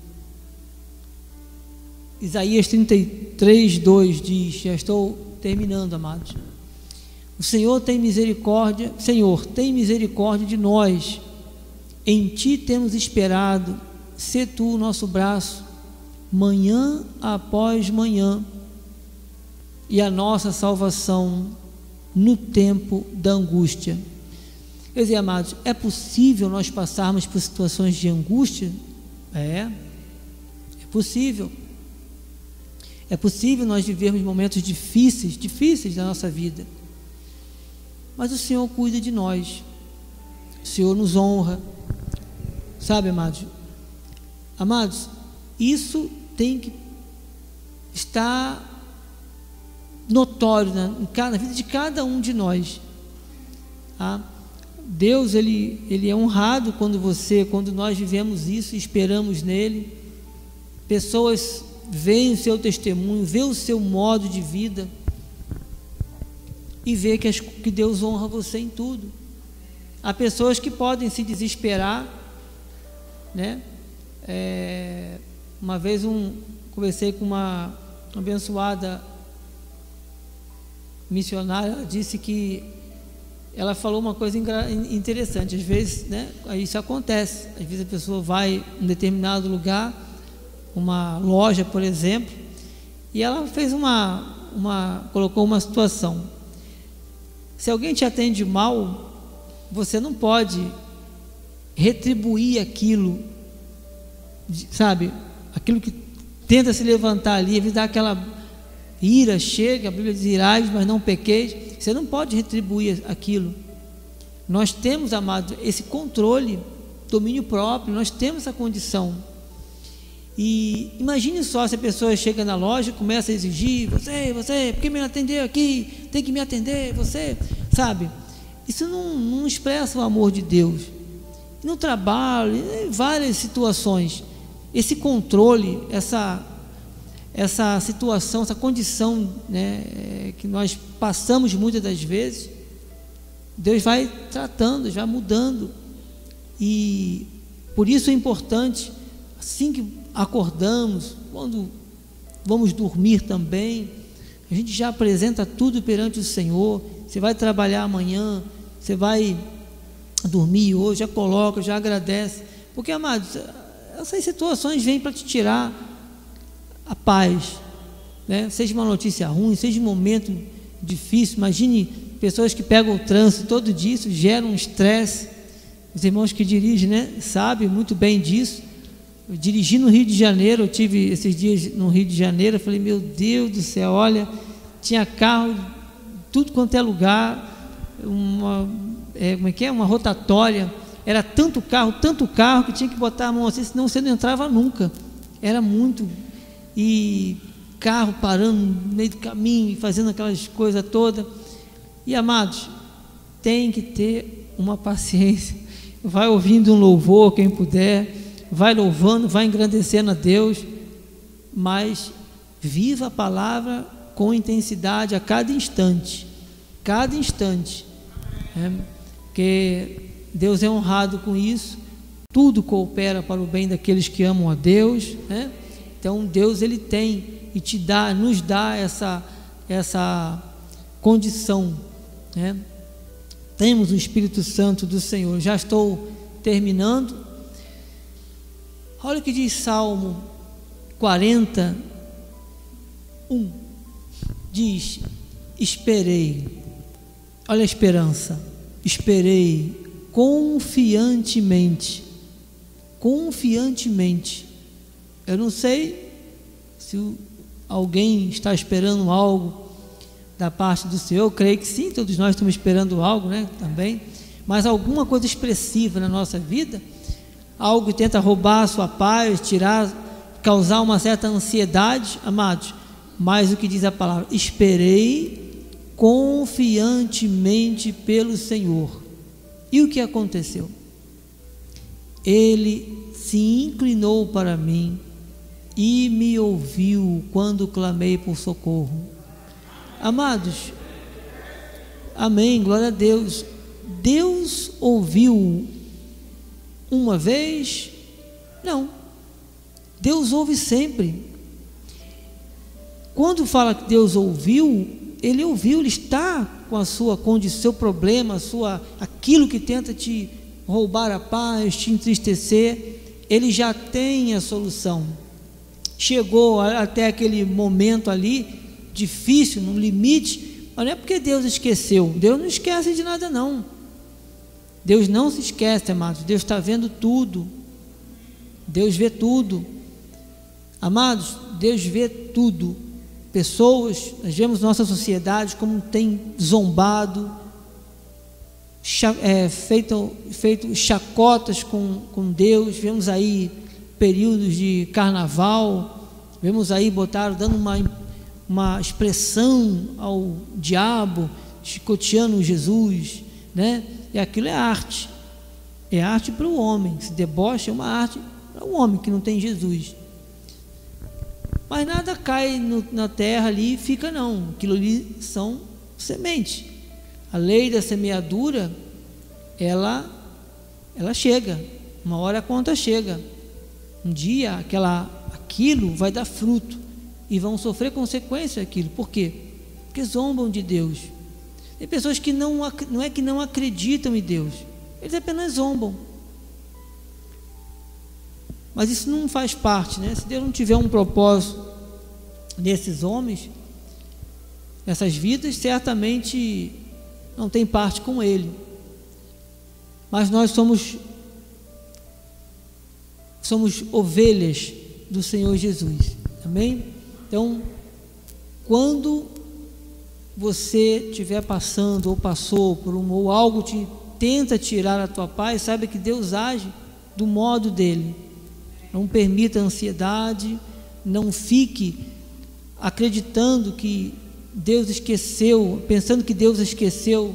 Isaías 33, 2 diz: Já estou terminando, amados. O Senhor tem misericórdia, Senhor, tem misericórdia de nós. Em ti temos esperado, se tu o nosso braço, manhã após manhã, e a nossa salvação no tempo da angústia. Quer dizer, amados, é possível nós passarmos por situações de angústia? É, é possível. É possível nós vivermos momentos difíceis, difíceis da nossa vida. Mas o Senhor cuida de nós. O Senhor nos honra. Sabe, amados? Amados, isso tem que estar notório na, na vida de cada um de nós. Tá? Deus ele, ele é honrado quando você, quando nós vivemos isso, esperamos nele. Pessoas veem o seu testemunho, vê o seu modo de vida e vê que, as, que Deus honra você em tudo. Há pessoas que podem se desesperar, né? É, uma vez um, conversei com uma abençoada missionária, ela disse que ela falou uma coisa interessante. Às vezes, né, isso acontece. Às vezes a pessoa vai em um determinado lugar uma loja, por exemplo, e ela fez uma, uma colocou uma situação. Se alguém te atende mal, você não pode retribuir aquilo, sabe? Aquilo que tenta se levantar ali, evitar aquela ira chega, a Bíblia diz irais, mas não pequeis. Você não pode retribuir aquilo. Nós temos, amado, esse controle, domínio próprio, nós temos essa condição. E imagine só se a pessoa chega na loja e começa a exigir, você, você, por que me atendeu aqui? Tem que me atender, você, sabe? Isso não, não expressa o amor de Deus. No trabalho, em várias situações, esse controle, essa, essa situação, essa condição né, que nós passamos muitas das vezes, Deus vai tratando, já mudando. E por isso é importante, assim que acordamos, quando vamos dormir também, a gente já apresenta tudo perante o Senhor. Você vai trabalhar amanhã, você vai dormir hoje, já coloca, já agradece. Porque, amados, essas situações vêm para te tirar a paz. Né? Seja uma notícia ruim, seja um momento difícil. Imagine pessoas que pegam o trânsito todo dia, isso gera um estresse. Os irmãos que dirigem, né, sabem muito bem disso. Dirigi no Rio de Janeiro, eu tive esses dias no Rio de Janeiro, eu falei, meu Deus do céu, olha, tinha carro, tudo quanto é lugar, uma, é, como é que é? Uma rotatória, era tanto carro, tanto carro que tinha que botar a mão assim, senão você não entrava nunca. Era muito. E carro parando no meio do caminho, fazendo aquelas coisas todas. E amados, tem que ter uma paciência. Vai ouvindo um louvor, quem puder vai louvando, vai engrandecendo a Deus, mas viva a palavra com intensidade a cada instante, cada instante, né? porque Deus é honrado com isso, tudo coopera para o bem daqueles que amam a Deus, né? Então Deus ele tem e te dá, nos dá essa essa condição, né? Temos o Espírito Santo do Senhor. Já estou terminando. Olha o que diz Salmo 40, 1. Diz: Esperei. Olha a esperança. Esperei confiantemente. Confiantemente. Eu não sei Se alguém está esperando algo da parte do Senhor, eu creio que sim, todos nós estamos esperando algo, né? Também. Mas alguma coisa expressiva na nossa vida, algo que tenta roubar a sua paz, tirar, causar uma certa ansiedade, amados. Mas o que diz a palavra? Esperei confiantemente pelo Senhor. E o que aconteceu? Ele se inclinou para mim e me ouviu quando clamei por socorro. Amados, amém, glória a Deus. Deus ouviu uma vez? Não. Deus ouve sempre. Quando fala que Deus ouviu, ele ouviu, ele está com a sua condição, seu problema, sua aquilo que tenta te roubar a paz, te entristecer, ele já tem a solução. Chegou até aquele momento ali, difícil, no limite, mas não é porque Deus esqueceu. Deus não esquece de nada, não. Deus não se esquece, amados. Deus está vendo tudo. Deus vê tudo. Amados, Deus vê tudo. Pessoas, nós vemos nossa sociedade como tem zombado, é, feito, feito chacotas com, com Deus. Vemos aí períodos de carnaval, vemos aí botaram dando uma uma expressão ao diabo, chicoteando Jesus, né? E aquilo é arte. É arte para o homem. Se deboche é uma arte para o homem que não tem Jesus. Mas nada cai no, na terra ali e fica não. Aquilo ali são sementes. A lei da semeadura, ela, ela chega. Uma hora a conta chega. Um dia aquela, aquilo vai dar fruto e vão sofrer consequência aquilo. Por quê? Porque zombam de Deus. Tem pessoas que não, não é que não acreditam em Deus, eles apenas zombam. Mas isso não faz parte, né? Se Deus não tiver um propósito nesses homens, nessas vidas, certamente não tem parte com Ele. Mas nós somos somos ovelhas do Senhor Jesus. Amém? Então, quando você estiver passando ou passou por um ou algo te tenta tirar a tua paz, saiba que Deus age do modo dele. Não permita ansiedade, não fique acreditando que Deus esqueceu, pensando que Deus esqueceu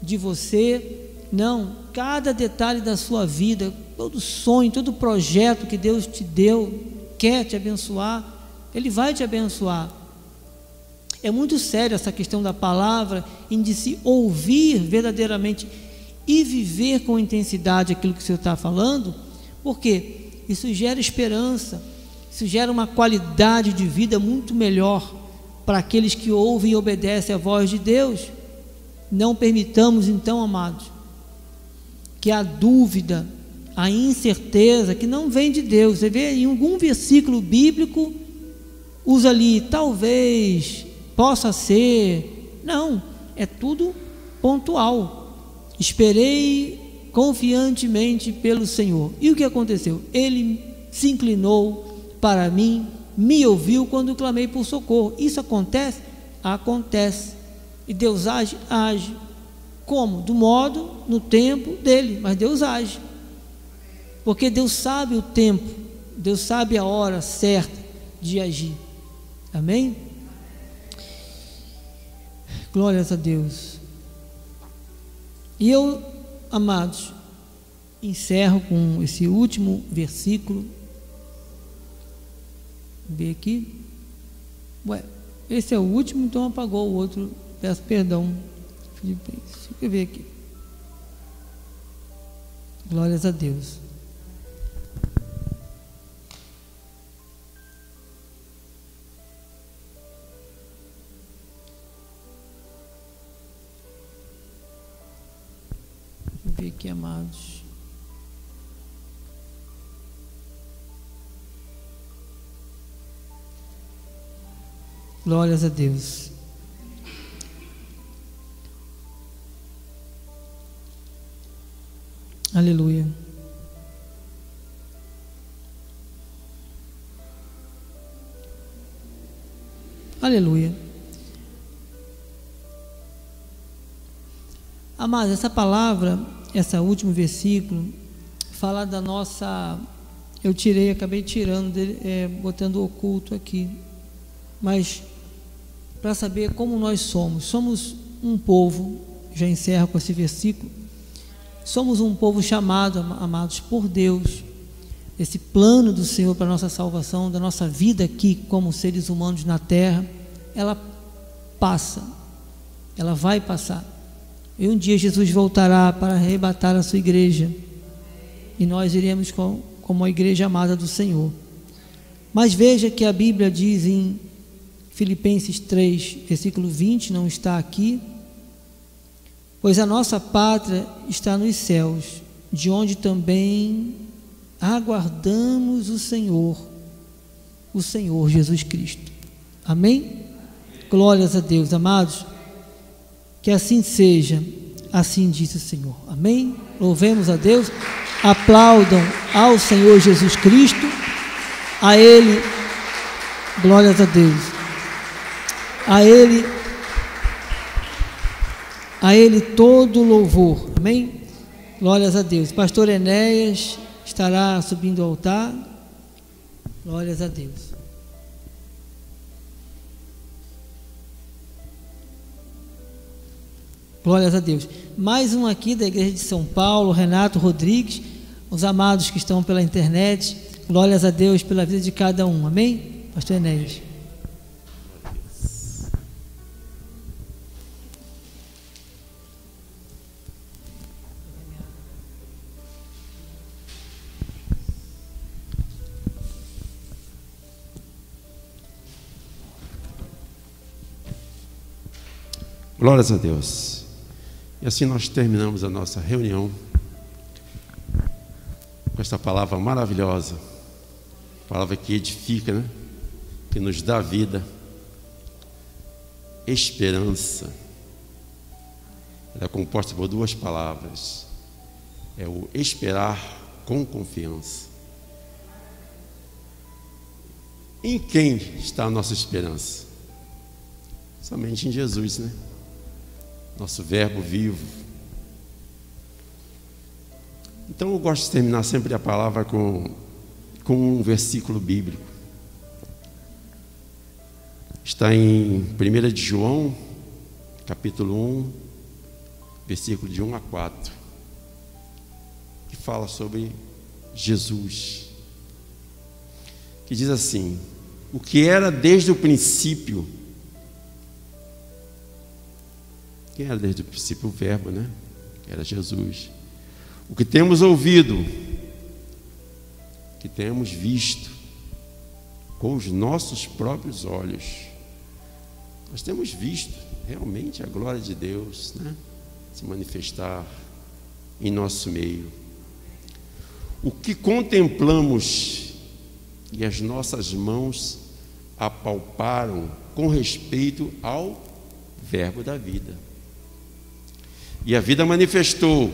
de você. Não, cada detalhe da sua vida, todo sonho, todo projeto que Deus te deu, quer te abençoar, ele vai te abençoar. É muito sério essa questão da palavra, em de se ouvir verdadeiramente e viver com intensidade aquilo que o Senhor está falando, porque isso gera esperança, isso gera uma qualidade de vida muito melhor para aqueles que ouvem e obedecem a voz de Deus. Não permitamos, então, amados, que a dúvida, a incerteza, que não vem de Deus, você vê em algum versículo bíblico usa ali, talvez, possa ser. Não, é tudo pontual. Esperei confiantemente pelo Senhor. E o que aconteceu? Ele se inclinou para mim, me ouviu quando clamei por socorro. Isso acontece? Acontece. E Deus age? Age. Como? Do modo, no tempo dele, mas Deus age. Porque Deus sabe o tempo, Deus sabe a hora certa de agir. Amém? Glórias a Deus. E eu, amados, encerro com esse último versículo. Ver aqui. Ué, esse é o último, então apagou o outro. Peço perdão. Deixa eu ver aqui. Glórias a Deus. Ver aqui, amados. Glórias a Deus. Aleluia. Aleluia. Amados, essa palavra, esse último versículo, fala da nossa. Eu tirei, acabei tirando, é, botando oculto aqui. Mas para saber como nós somos. Somos um povo, já encerro com esse versículo. Somos um povo chamado, amados por Deus, esse plano do Senhor para a nossa salvação, da nossa vida aqui como seres humanos na terra, ela passa, ela vai passar. E um dia Jesus voltará para arrebatar a sua igreja, e nós iremos com, como a igreja amada do Senhor. Mas veja que a Bíblia diz em Filipenses 3, versículo 20, não está aqui, pois a nossa pátria está nos céus, de onde também aguardamos o Senhor, o Senhor Jesus Cristo. Amém? Glórias a Deus, amados. Que assim seja, assim disse o Senhor. Amém? Louvemos a Deus. Aplaudam ao Senhor Jesus Cristo. A Ele, glórias a Deus. A Ele, a Ele todo louvor. Amém? Glórias a Deus. Pastor Enéas estará subindo ao altar. Glórias a Deus. Glórias a Deus. Mais um aqui da Igreja de São Paulo, Renato Rodrigues, os amados que estão pela internet. Glórias a Deus pela vida de cada um. Amém? Pastor Enéas. Glórias a Deus. E assim nós terminamos a nossa reunião com esta palavra maravilhosa, palavra que edifica, né? que nos dá vida, esperança. Ela é composta por duas palavras: é o esperar com confiança. Em quem está a nossa esperança? Somente em Jesus, né? Nosso Verbo vivo. Então eu gosto de terminar sempre a palavra com, com um versículo bíblico. Está em 1 de João, capítulo 1, versículo de 1 a 4, que fala sobre Jesus. Que diz assim: O que era desde o princípio, Quem era desde o princípio o Verbo, né? Era Jesus. O que temos ouvido, que temos visto com os nossos próprios olhos. Nós temos visto realmente a glória de Deus, né? Se manifestar em nosso meio. O que contemplamos e as nossas mãos apalparam com respeito ao Verbo da vida. E a vida manifestou.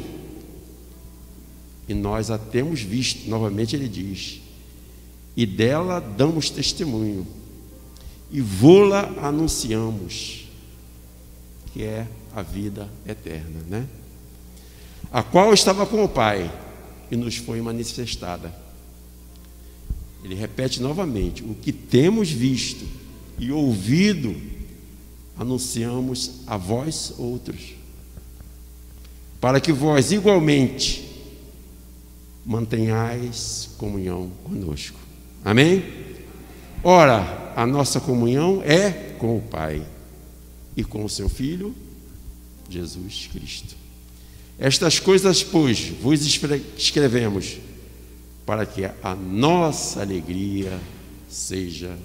E nós a temos visto, novamente ele diz. E dela damos testemunho. E vô-la anunciamos, que é a vida eterna, né? A qual estava com o Pai e nos foi manifestada. Ele repete novamente: o que temos visto e ouvido, anunciamos a vós outros para que vós igualmente mantenhais comunhão conosco. Amém? Ora, a nossa comunhão é com o Pai e com o seu Filho, Jesus Cristo. Estas coisas, pois, vos escrevemos para que a nossa alegria seja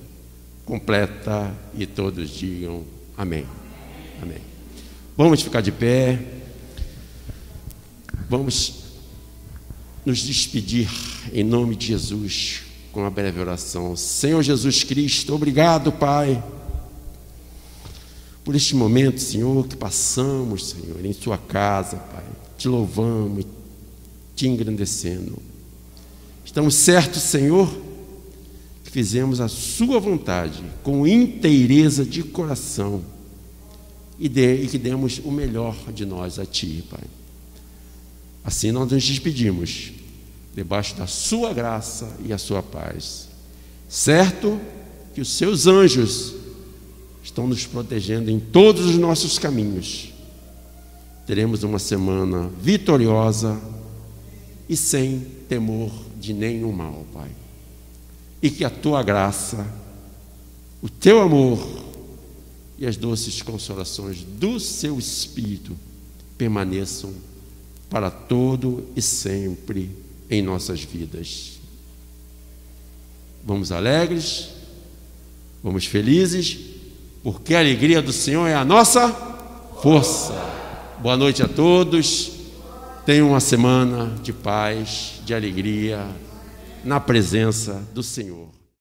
completa e todos digam amém. Amém. Vamos ficar de pé. Vamos nos despedir em nome de Jesus com uma breve oração. Senhor Jesus Cristo, obrigado, Pai, por este momento, Senhor, que passamos, Senhor, em Sua casa, Pai. Te louvamos te engrandecendo. Estamos certos, Senhor, que fizemos a Sua vontade com inteireza de coração e, de, e que demos o melhor de nós a Ti, Pai. Assim nós nos despedimos, debaixo da Sua graça e a Sua paz. Certo que os Seus anjos estão nos protegendo em todos os nossos caminhos. Teremos uma semana vitoriosa e sem temor de nenhum mal, Pai. E que a tua graça, o teu amor e as doces consolações do seu Espírito permaneçam para todo e sempre em nossas vidas. Vamos alegres, vamos felizes, porque a alegria do Senhor é a nossa força. Boa noite a todos. Tenham uma semana de paz, de alegria, na presença do Senhor.